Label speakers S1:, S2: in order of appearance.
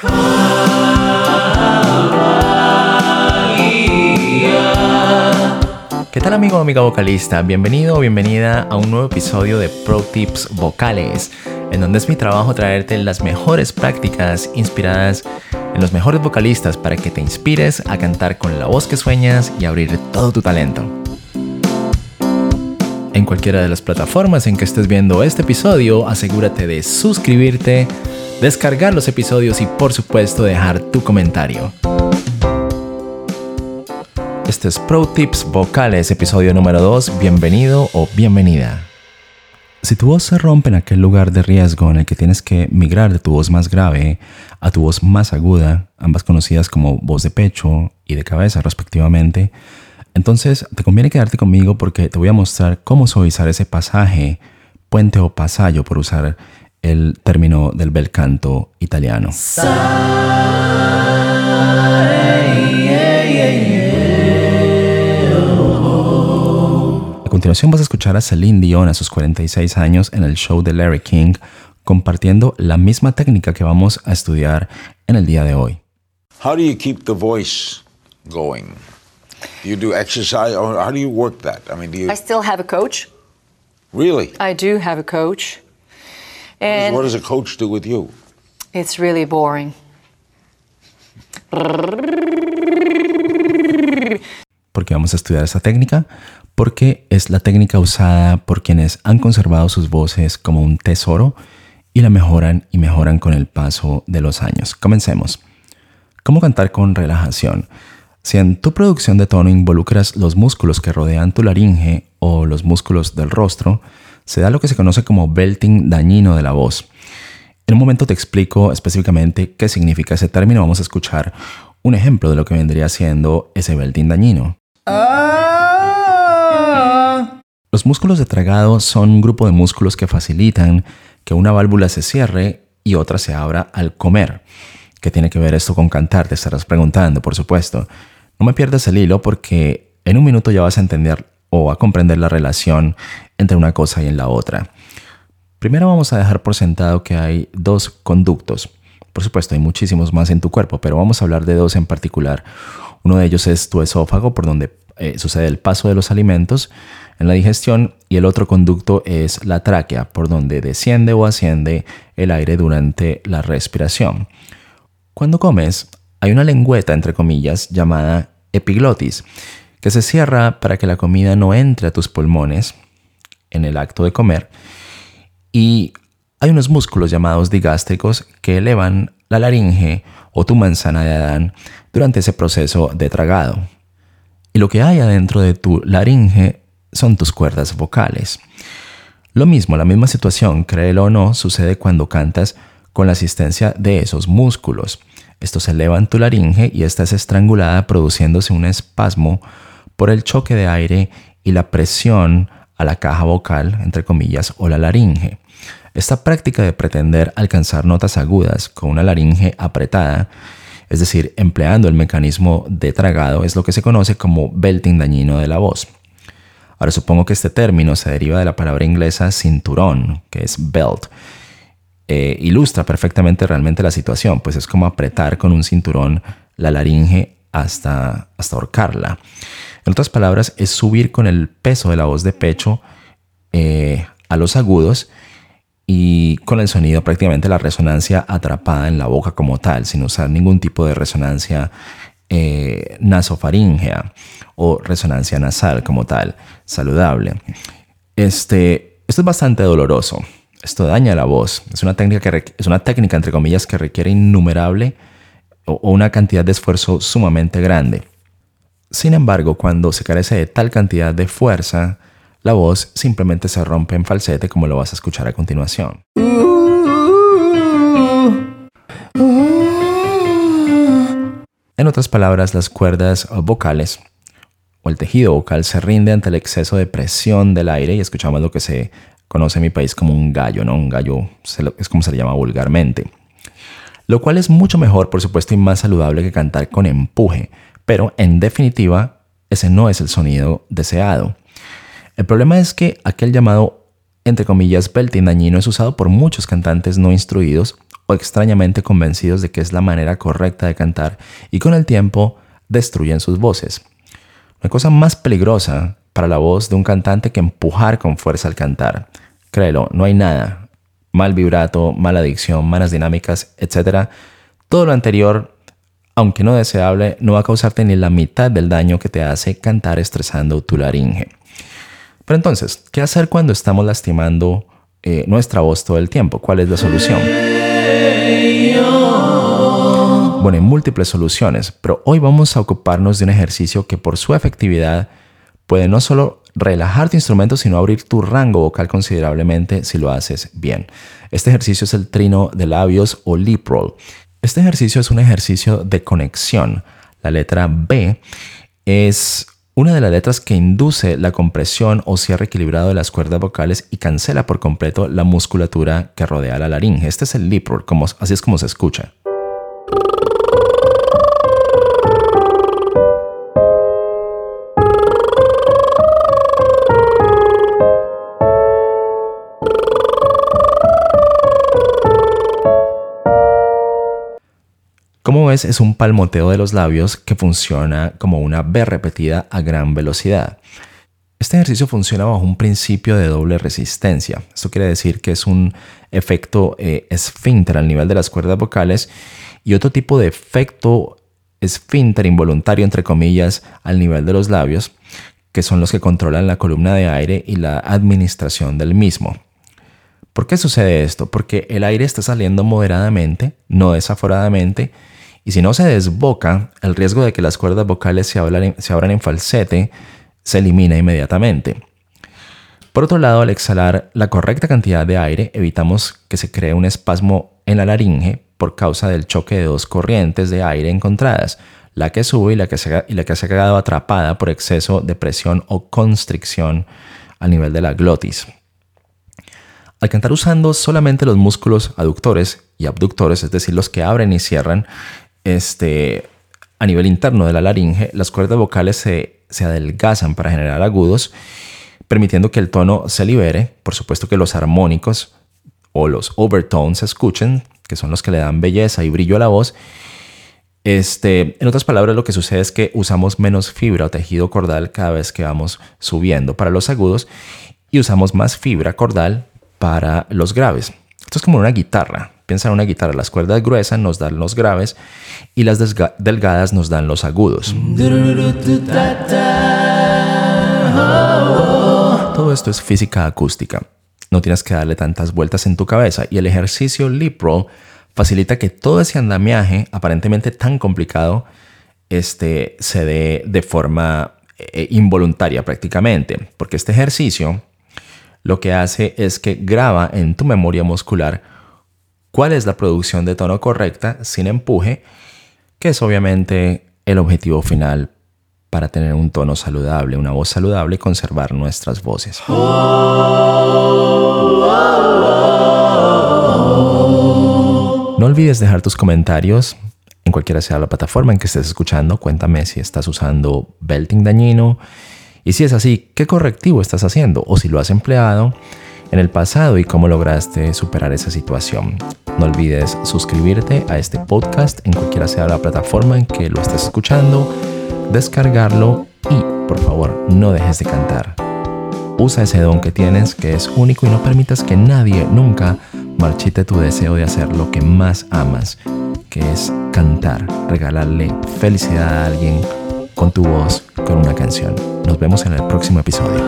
S1: ¿Qué tal amigo o amiga vocalista? Bienvenido o bienvenida a un nuevo episodio de Pro Tips Vocales, en donde es mi trabajo traerte las mejores prácticas inspiradas en los mejores vocalistas para que te inspires a cantar con la voz que sueñas y abrir todo tu talento. En cualquiera de las plataformas en que estés viendo este episodio, asegúrate de suscribirte, descargar los episodios y por supuesto dejar tu comentario. Este es Pro Tips Vocales, episodio número 2. Bienvenido o bienvenida. Si tu voz se rompe en aquel lugar de riesgo en el que tienes que migrar de tu voz más grave a tu voz más aguda, ambas conocidas como voz de pecho y de cabeza respectivamente, entonces te conviene quedarte conmigo porque te voy a mostrar cómo suavizar ese pasaje, puente o pasallo por usar el término del bel canto italiano. continuación vas a escuchar a Celine Dion a sus 46 años en el show de Larry King compartiendo la misma técnica que vamos a estudiar en el día de hoy.
S2: How do you keep? Do you do exercise or how do you work that? I mean, do you
S3: I still have a coach.
S2: really?
S3: I do have a coach. And
S2: what does a coach do with you?
S3: it's really boring.
S1: ¿Por qué vamos a estudiar esta técnica? porque es la técnica usada por quienes han conservado sus voces como un tesoro y la mejoran y mejoran con el paso de los años. Comencemos. ¿Cómo cantar con relajación? Si en tu producción de tono involucras los músculos que rodean tu laringe o los músculos del rostro, se da lo que se conoce como belting dañino de la voz. En un momento te explico específicamente qué significa ese término. Vamos a escuchar un ejemplo de lo que vendría siendo ese belting dañino. Los músculos de tragado son un grupo de músculos que facilitan que una válvula se cierre y otra se abra al comer. ¿Qué tiene que ver esto con cantar? Te estarás preguntando, por supuesto. No me pierdas el hilo porque en un minuto ya vas a entender o a comprender la relación entre una cosa y en la otra. Primero vamos a dejar por sentado que hay dos conductos. Por supuesto, hay muchísimos más en tu cuerpo, pero vamos a hablar de dos en particular. Uno de ellos es tu esófago, por donde eh, sucede el paso de los alimentos en la digestión y el otro conducto es la tráquea, por donde desciende o asciende el aire durante la respiración. Cuando comes, hay una lengüeta, entre comillas, llamada epiglotis, que se cierra para que la comida no entre a tus pulmones en el acto de comer, y hay unos músculos llamados digástricos que elevan la laringe o tu manzana de Adán durante ese proceso de tragado. Y lo que hay adentro de tu laringe son tus cuerdas vocales. Lo mismo, la misma situación, créelo o no, sucede cuando cantas con la asistencia de esos músculos. Estos elevan tu laringe y esta es estrangulada produciéndose un espasmo por el choque de aire y la presión a la caja vocal, entre comillas, o la laringe. Esta práctica de pretender alcanzar notas agudas con una laringe apretada, es decir, empleando el mecanismo de tragado, es lo que se conoce como belting dañino de la voz. Ahora supongo que este término se deriva de la palabra inglesa cinturón, que es belt. Eh, ilustra perfectamente realmente la situación, pues es como apretar con un cinturón la laringe hasta, hasta ahorcarla. En otras palabras, es subir con el peso de la voz de pecho eh, a los agudos y con el sonido prácticamente la resonancia atrapada en la boca como tal, sin usar ningún tipo de resonancia eh, nasofaringea o resonancia nasal como tal, saludable. Este, esto es bastante doloroso. Esto daña la voz. Es una técnica, que es una técnica entre comillas, que requiere innumerable o, o una cantidad de esfuerzo sumamente grande. Sin embargo, cuando se carece de tal cantidad de fuerza, la voz simplemente se rompe en falsete como lo vas a escuchar a continuación. En otras palabras, las cuerdas vocales o el tejido vocal se rinde ante el exceso de presión del aire y escuchamos lo que se conoce mi país como un gallo, ¿no? Un gallo es como se le llama vulgarmente. Lo cual es mucho mejor, por supuesto, y más saludable que cantar con empuje, pero en definitiva, ese no es el sonido deseado. El problema es que aquel llamado, entre comillas, belting dañino es usado por muchos cantantes no instruidos o extrañamente convencidos de que es la manera correcta de cantar y con el tiempo destruyen sus voces. Hay cosa más peligrosa para la voz de un cantante que empujar con fuerza al cantar. Créelo, no hay nada. Mal vibrato, mala dicción, malas dinámicas, etc. Todo lo anterior, aunque no deseable, no va a causarte ni la mitad del daño que te hace cantar estresando tu laringe. Pero entonces, ¿qué hacer cuando estamos lastimando eh, nuestra voz todo el tiempo? ¿Cuál es la solución? Bueno, hay múltiples soluciones, pero hoy vamos a ocuparnos de un ejercicio que por su efectividad puede no solo relajar tu instrumento, sino abrir tu rango vocal considerablemente si lo haces bien. Este ejercicio es el trino de labios o lip roll. Este ejercicio es un ejercicio de conexión. La letra B es una de las letras que induce la compresión o cierre equilibrado de las cuerdas vocales y cancela por completo la musculatura que rodea la laringe. Este es el lip roll, así es como se escucha. Como ves, es un palmoteo de los labios que funciona como una B repetida a gran velocidad. Este ejercicio funciona bajo un principio de doble resistencia. Esto quiere decir que es un efecto eh, esfínter al nivel de las cuerdas vocales y otro tipo de efecto esfínter involuntario, entre comillas, al nivel de los labios, que son los que controlan la columna de aire y la administración del mismo. ¿Por qué sucede esto? Porque el aire está saliendo moderadamente, no desaforadamente, y si no se desboca, el riesgo de que las cuerdas vocales se, abran en falsete se elimina inmediatamente. Por otro lado, al exhalar la correcta cantidad de aire, evitamos que se cree un espasmo en la laringe por causa del choque de dos corrientes de aire encontradas, la que sube y la que se, ha quedado atrapada por exceso de presión o constricción a nivel de la glotis. Al cantar usando solamente los músculos aductores y abductores, es decir, los que abren y cierran, este, a nivel interno de la laringe, las cuerdas vocales se, se adelgazan para generar agudos, permitiendo que el tono se libere. Por supuesto que los armónicos o los overtones se escuchen, que son los que le dan belleza y brillo a la voz. Este, en otras palabras, lo que sucede es que usamos menos fibra o tejido cordal cada vez que vamos subiendo para los agudos y usamos más fibra cordal para los graves. Esto es como una guitarra. Piensa en una guitarra, las cuerdas gruesas nos dan los graves y las delgadas nos dan los agudos. Todo esto es física acústica. No tienes que darle tantas vueltas en tu cabeza y el ejercicio lip roll facilita que todo ese andamiaje aparentemente tan complicado este, se dé de forma eh, involuntaria prácticamente, porque este ejercicio lo que hace es que graba en tu memoria muscular cuál es la producción de tono correcta sin empuje, que es obviamente el objetivo final para tener un tono saludable, una voz saludable y conservar nuestras voces. No olvides dejar tus comentarios en cualquiera sea la plataforma en que estés escuchando. Cuéntame si estás usando belting dañino y si es así, ¿qué correctivo estás haciendo? O si lo has empleado en el pasado y cómo lograste superar esa situación. No olvides suscribirte a este podcast en cualquiera sea la plataforma en que lo estés escuchando, descargarlo y, por favor, no dejes de cantar. Usa ese don que tienes, que es único, y no permitas que nadie nunca marchite tu deseo de hacer lo que más amas, que es cantar, regalarle felicidad a alguien con tu voz, con una canción. Nos vemos en el próximo episodio.